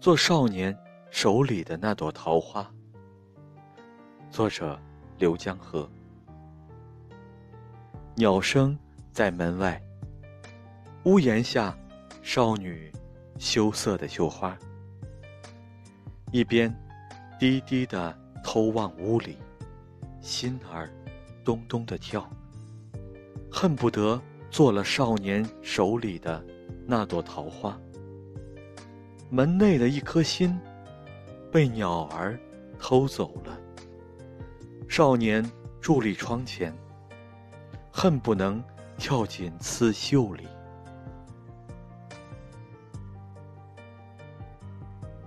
做少年手里的那朵桃花。作者：刘江河。鸟声在门外，屋檐下，少女羞涩的绣花，一边低低的偷望屋里，心儿咚咚的跳，恨不得做了少年手里的那朵桃花。门内的一颗心，被鸟儿偷走了。少年伫立窗前，恨不能跳进刺绣里。